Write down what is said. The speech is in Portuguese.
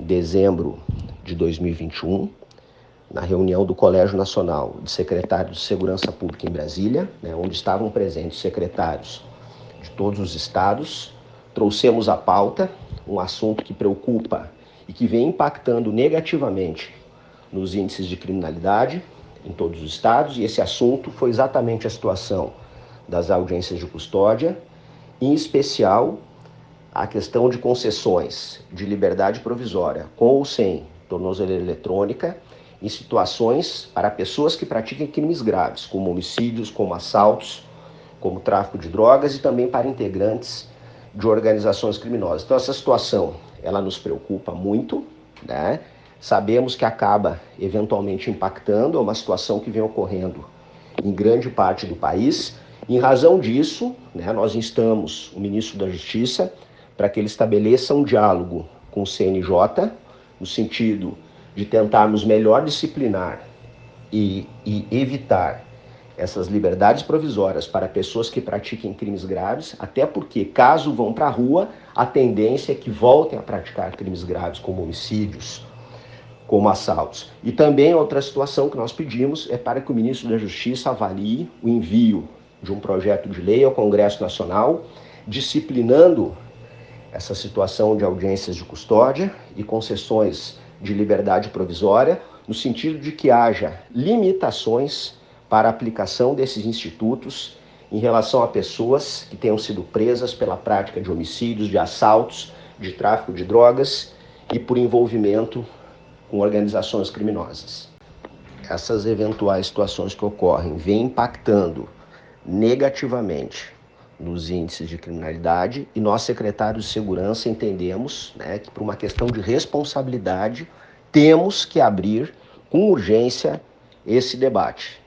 em dezembro de 2021, na reunião do Colégio Nacional de Secretários de Segurança Pública em Brasília, né, onde estavam presentes secretários de todos os estados, trouxemos à pauta um assunto que preocupa e que vem impactando negativamente nos índices de criminalidade em todos os estados, e esse assunto foi exatamente a situação das audiências de custódia, em especial a questão de concessões de liberdade provisória, com ou sem tornozeleira eletrônica, em situações para pessoas que praticam crimes graves, como homicídios, como assaltos, como tráfico de drogas e também para integrantes de organizações criminosas. Então essa situação, ela nos preocupa muito, né? Sabemos que acaba eventualmente impactando, é uma situação que vem ocorrendo em grande parte do país. Em razão disso, né, nós instamos o ministro da Justiça para que ele estabeleça um diálogo com o CNJ, no sentido de tentarmos melhor disciplinar e, e evitar essas liberdades provisórias para pessoas que pratiquem crimes graves, até porque, caso vão para a rua, a tendência é que voltem a praticar crimes graves, como homicídios, como assaltos. E também outra situação que nós pedimos é para que o ministro da Justiça avalie o envio de um projeto de lei ao Congresso Nacional, disciplinando essa situação de audiências de custódia e concessões de liberdade provisória, no sentido de que haja limitações para a aplicação desses institutos em relação a pessoas que tenham sido presas pela prática de homicídios, de assaltos, de tráfico de drogas e por envolvimento com organizações criminosas. Essas eventuais situações que ocorrem vêm impactando negativamente nos índices de criminalidade e nós, secretários de segurança, entendemos né, que, por uma questão de responsabilidade, temos que abrir com urgência esse debate.